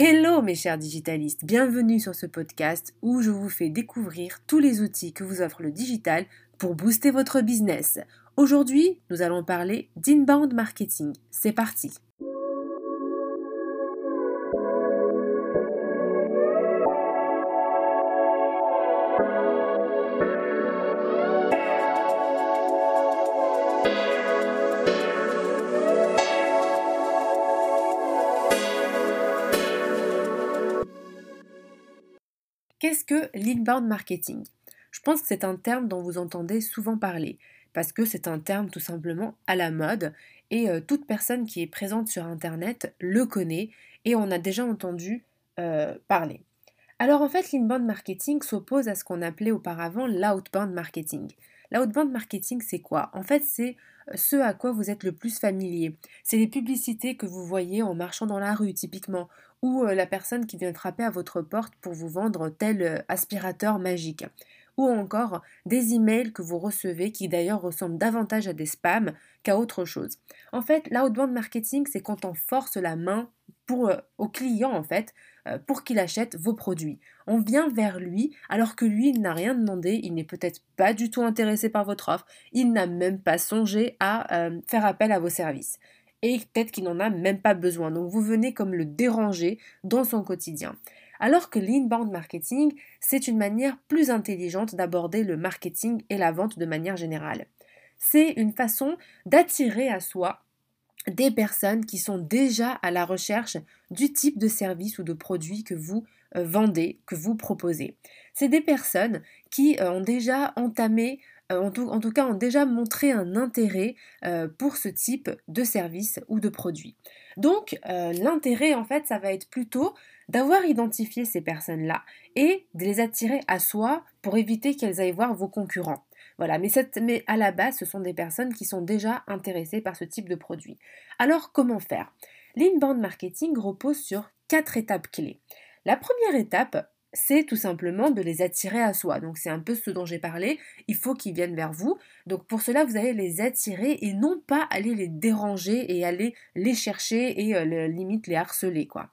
Hello mes chers digitalistes, bienvenue sur ce podcast où je vous fais découvrir tous les outils que vous offre le digital pour booster votre business. Aujourd'hui, nous allons parler d'inbound marketing. C'est parti Qu'est-ce que l'inbound marketing? Je pense que c'est un terme dont vous entendez souvent parler, parce que c'est un terme tout simplement à la mode, et euh, toute personne qui est présente sur Internet le connaît, et on a déjà entendu euh, parler. Alors en fait, l'inbound marketing s'oppose à ce qu'on appelait auparavant l'outbound marketing. L'outbound marketing, c'est quoi? En fait, c'est euh, ce à quoi vous êtes le plus familier. C'est les publicités que vous voyez en marchant dans la rue, typiquement, ou euh, la personne qui vient frapper à votre porte pour vous vendre tel euh, aspirateur magique. Ou encore des emails que vous recevez qui d'ailleurs ressemblent davantage à des spams qu'à autre chose. En fait, l'outbound marketing, c'est quand on force la main pour, au client en fait euh, pour qu'il achète vos produits. On vient vers lui alors que lui, il n'a rien demandé, il n'est peut-être pas du tout intéressé par votre offre, il n'a même pas songé à euh, faire appel à vos services. Et peut-être qu'il n'en a même pas besoin. Donc vous venez comme le déranger dans son quotidien. Alors que l'inbound marketing, c'est une manière plus intelligente d'aborder le marketing et la vente de manière générale. C'est une façon d'attirer à soi des personnes qui sont déjà à la recherche du type de service ou de produit que vous euh, vendez, que vous proposez. C'est des personnes qui euh, ont déjà entamé, euh, en tout, cas ont déjà montré un intérêt pour ce type de service ou de produit. Donc l'intérêt en fait ça va être plutôt d'avoir identifié ces personnes-là et de les attirer à soi pour éviter qu'elles aillent voir vos concurrents. Voilà, mais, à la base, ce sont des personnes qui sont déjà intéressées par ce type de produit. Alors, comment faire? L'inbound marketing repose sur quatre étapes clés. La première étape, c'est tout simplement de les attirer à soi. Donc c'est un peu ce dont j'ai parlé. Il faut qu'ils viennent vers vous. Donc pour cela, vous allez les attirer et non pas aller les déranger et aller les chercher et euh, limite les harceler quoi.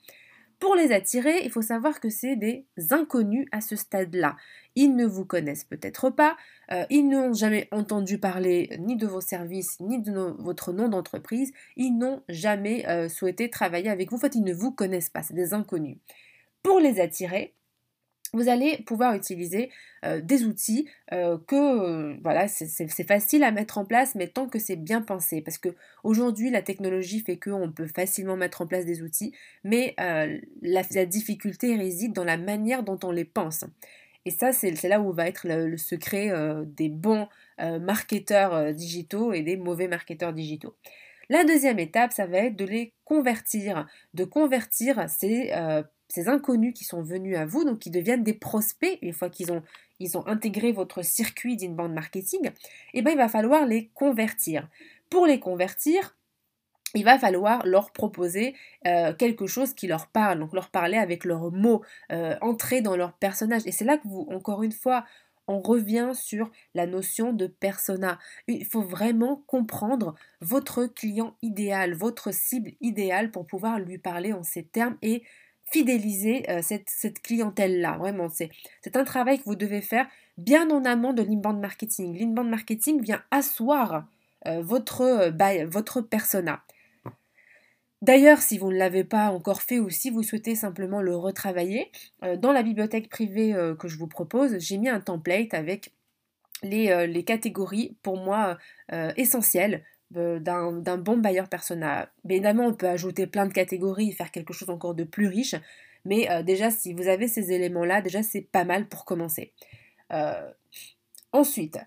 Pour les attirer, il faut savoir que c'est des inconnus à ce stade-là. Ils ne vous connaissent peut-être pas, euh, ils n'ont jamais entendu parler ni de vos services, ni de votre nom d'entreprise, ils n'ont jamais euh, souhaité travailler avec vous, en fait ils ne vous connaissent pas, c'est des inconnus. Pour les attirer, vous allez pouvoir utiliser euh, des outils euh, que euh, voilà c'est facile à mettre en place mais tant que c'est bien pensé. Parce que aujourd'hui la technologie fait qu'on peut facilement mettre en place des outils mais la, difficulté réside dans la manière dont on les pense. Et ça c'est là où va être le, le secret des bons marketeurs digitaux et des mauvais marketeurs digitaux. La deuxième étape, ça va être de les convertir, de convertir ces ces inconnus qui sont venus à vous, donc qui deviennent des prospects une fois qu'ils ont, ils ont intégré votre circuit d'inbound marketing, eh ben, il va falloir les convertir. Pour les convertir, il va falloir leur proposer euh, quelque chose qui leur parle, donc leur parler avec leurs mots, euh, entrer dans leur personnage. Et c'est là que vous, encore une fois, on revient sur la notion de persona. Il faut vraiment comprendre votre client idéal, votre cible idéale pour pouvoir lui parler en ces termes et fidéliser euh, cette, clientèle-là. Vraiment, c'est un travail que vous devez faire bien en amont de l'inbound marketing. L'inbound marketing vient asseoir euh, votre, euh, votre persona. D'ailleurs, si vous ne l'avez pas encore fait ou si vous souhaitez simplement le retravailler, dans la bibliothèque privée que je vous propose, j'ai mis un template avec les, les catégories pour moi essentielles d'un bon buyer persona. Mais évidemment, on peut ajouter plein de catégories et faire quelque chose encore de plus riche. Mais euh, déjà, si vous avez ces éléments-là, déjà, c'est pas mal pour commencer. Euh, ensuite,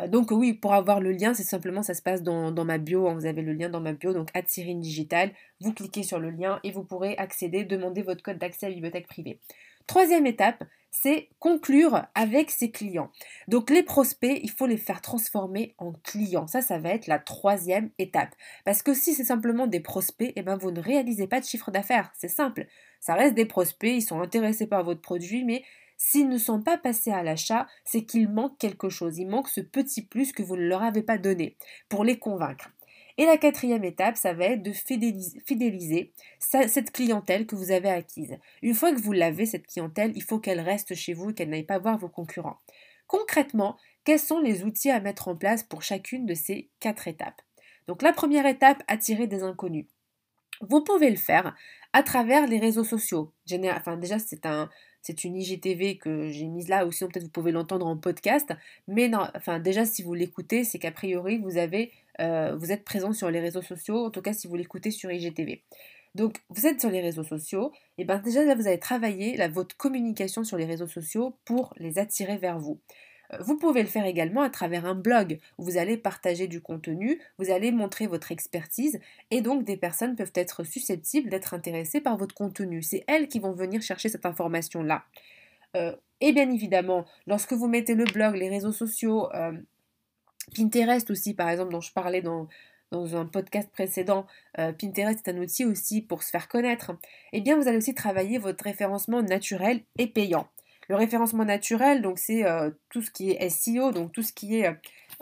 euh, donc oui, pour avoir le lien, c'est simplement, ça se passe dans, ma bio. Hein. vous avez le lien dans ma bio, donc Cyrine Digital. Vous cliquez sur le lien et vous pourrez accéder, demander votre code d'accès à la bibliothèque privée. Troisième étape, c'est conclure avec ses clients. Donc les prospects, il faut les faire transformer en clients. Ça, ça va être la troisième étape. Parce que si c'est simplement des prospects, eh ben, vous ne réalisez pas de chiffre d'affaires. C'est simple. Ça reste des prospects, ils sont intéressés par votre produit, mais s'ils ne sont pas passés à l'achat, c'est qu'il manque quelque chose. Il manque ce petit plus que vous ne leur avez pas donné pour les convaincre. Et la quatrième étape, ça va être de fidéliser, cette clientèle que vous avez acquise. Une fois que vous l'avez, cette clientèle, il faut qu'elle reste chez vous et qu'elle n'aille pas voir vos concurrents. Concrètement, quels sont les outils à mettre en place pour chacune de ces quatre étapes? Donc la première étape, attirer des inconnus. Vous pouvez le faire à travers les réseaux sociaux. Enfin, déjà, c'est un, c'est une IGTV que j'ai mise là, ou sinon peut-être vous pouvez l'entendre en podcast. Mais enfin, déjà, si vous l'écoutez, c'est qu'a priori, vous, avez, euh, vous êtes présent sur les réseaux sociaux, en tout cas si vous l'écoutez sur IGTV. Donc, vous êtes sur les réseaux sociaux, et bien déjà là, vous allez travailler votre communication sur les réseaux sociaux pour les attirer vers vous. Vous pouvez le faire également à travers un blog où vous allez partager du contenu, vous allez montrer votre expertise et donc des personnes peuvent être susceptibles d'être intéressées par votre contenu. C'est elles qui vont venir chercher cette information-là. Euh, et bien évidemment, lorsque vous mettez le blog, les réseaux sociaux, euh, Pinterest aussi par exemple dont je parlais dans, dans un podcast précédent, euh, Pinterest est un outil aussi pour se faire connaître, eh bien vous allez aussi travailler votre référencement naturel et payant. Le référencement naturel, donc c'est euh, tout ce qui est SEO, donc tout ce qui est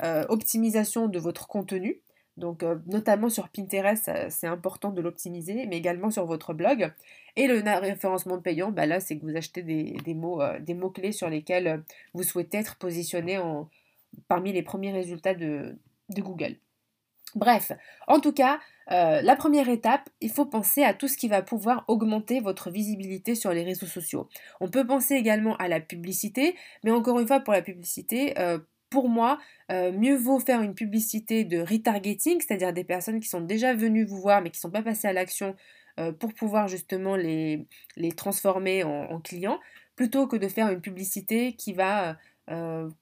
euh, optimisation de votre contenu. Donc notamment sur Pinterest, c'est important de l'optimiser, mais également sur votre blog. Et le référencement payant, bah là, c'est que vous achetez des, mots, des mots-clés sur lesquels vous souhaitez être positionné en, parmi les premiers résultats de Google. Bref, en tout cas, euh, la première étape, il faut penser à tout ce qui va pouvoir augmenter votre visibilité sur les réseaux sociaux. On peut penser également à la publicité, mais encore une fois, pour la publicité, euh, pour moi, euh, mieux vaut faire une publicité de retargeting, c'est-à-dire des personnes qui sont déjà venues vous voir mais qui ne sont pas passées à l'action pour pouvoir justement les, transformer en, clients, plutôt que de faire une publicité qui va,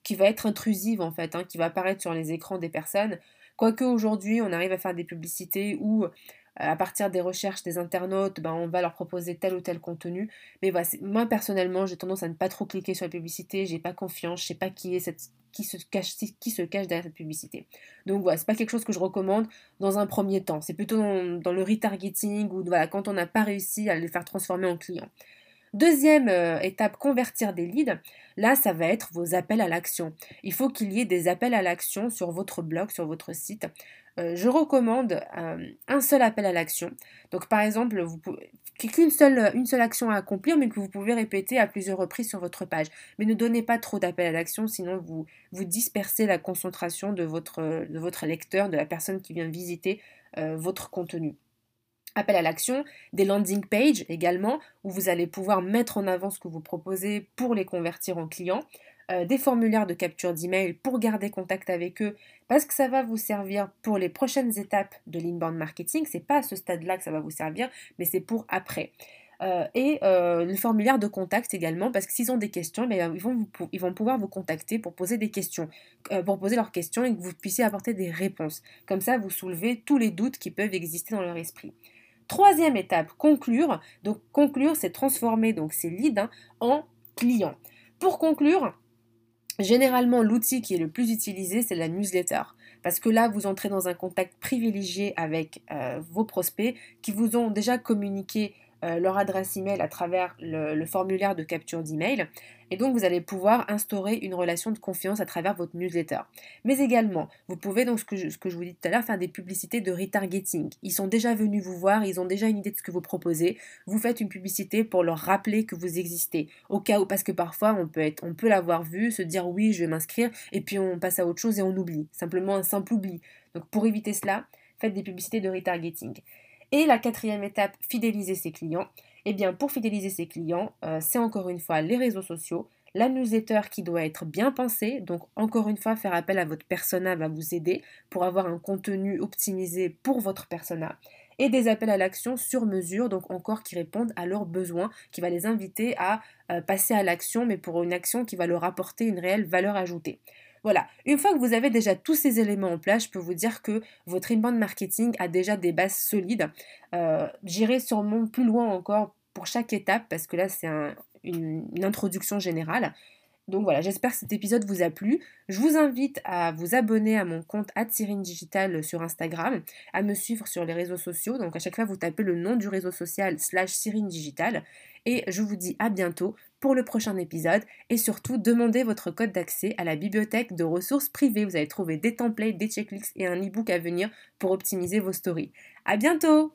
qui va être intrusive en fait, hein, qui va apparaître sur les écrans des personnes Quoique aujourd'hui, on arrive à faire des publicités où, euh, à partir des recherches des internautes, ben, on va leur proposer tel ou tel contenu. Mais voilà, moi personnellement, j'ai tendance à ne pas trop cliquer sur la publicité, j'ai pas confiance, je sais pas qui est cette qui se cache derrière cette publicité. Donc voilà, c'est pas quelque chose que je recommande dans un premier temps. C'est plutôt dans, le retargeting ou voilà, quand on n'a pas réussi à les faire transformer en clients. Deuxième euh, étape, convertir des leads. Là, ça va être vos appels à l'action. Il faut qu'il y ait des appels à l'action sur votre blog, sur votre site. Euh, je recommande euh, un seul appel à l'action. Donc, par exemple, vous pouvez qu'une seule, une seule action à accomplir, mais que vous pouvez répéter à plusieurs reprises sur votre page. Mais ne donnez pas trop d'appels à l'action, sinon vous, vous dispersez la concentration de votre, de votre lecteur, de la personne qui vient visiter votre contenu appel à l'action, des landing pages également, où vous allez pouvoir mettre en avant ce que vous proposez pour les convertir en clients, euh, des formulaires de capture d'email pour garder contact avec eux, parce que ça va vous servir pour les prochaines étapes de l'inbound marketing. C'est pas à ce stade-là que ça va vous servir, mais c'est pour après. Euh, et euh, le formulaire de contact également, parce que s'ils ont des questions, eh ils, vont ils, vont pouvoir vous contacter pour poser des questions, pour poser leurs questions et que vous puissiez apporter des réponses. Comme ça, vous soulevez tous les doutes qui peuvent exister dans leur esprit. Troisième étape, conclure. Donc conclure, c'est transformer donc ces leads hein, en clients. Pour conclure, généralement l'outil qui est le plus utilisé, c'est la newsletter. Parce que là, vous entrez dans un contact privilégié avec euh, vos prospects qui vous ont déjà communiqué euh, leur adresse email à travers le, formulaire de capture d'email. Et donc, vous allez pouvoir instaurer une relation de confiance à travers votre newsletter. Mais également, vous pouvez, donc, ce que je, vous dis tout à l'heure, faire des publicités de retargeting. Ils sont déjà venus vous voir, ils ont déjà une idée de ce que vous proposez. Vous faites une publicité pour leur rappeler que vous existez. Au cas où, parce que parfois, on peut, on peut l'avoir vu, se dire oui, je vais m'inscrire, et puis on passe à autre chose et on oublie. Simplement un simple oubli. Donc, pour éviter cela, faites des publicités de retargeting. Et la quatrième étape, fidéliser ses clients. Eh bien, pour fidéliser ses clients, euh, c'est encore une fois les réseaux sociaux, la newsletter qui doit être bien pensée. Donc, encore une fois, faire appel à votre persona va vous aider pour avoir un contenu optimisé pour votre persona. Et des appels à l'action sur mesure, donc encore qui répondent à leurs besoins, qui va les inviter à euh, passer à l'action, mais pour une action qui va leur apporter une réelle valeur ajoutée. Voilà, une fois que vous avez déjà tous ces éléments en place, je peux vous dire que votre inbound marketing a déjà des bases solides. Euh, J'irai sûrement plus loin encore pour chaque étape parce que là c'est une, introduction générale. Donc voilà, j'espère que cet épisode vous a plu. Je vous invite à vous abonner à mon compte Digital sur Instagram, à me suivre sur les réseaux sociaux. Donc à chaque fois, vous tapez le nom du réseau social slash Cyrine Digital. Et je vous dis à bientôt pour le prochain épisode. Et surtout, demandez votre code d'accès à la bibliothèque de ressources privées. Vous allez trouver des templates, des checklists et un e-book à venir pour optimiser vos stories. À bientôt!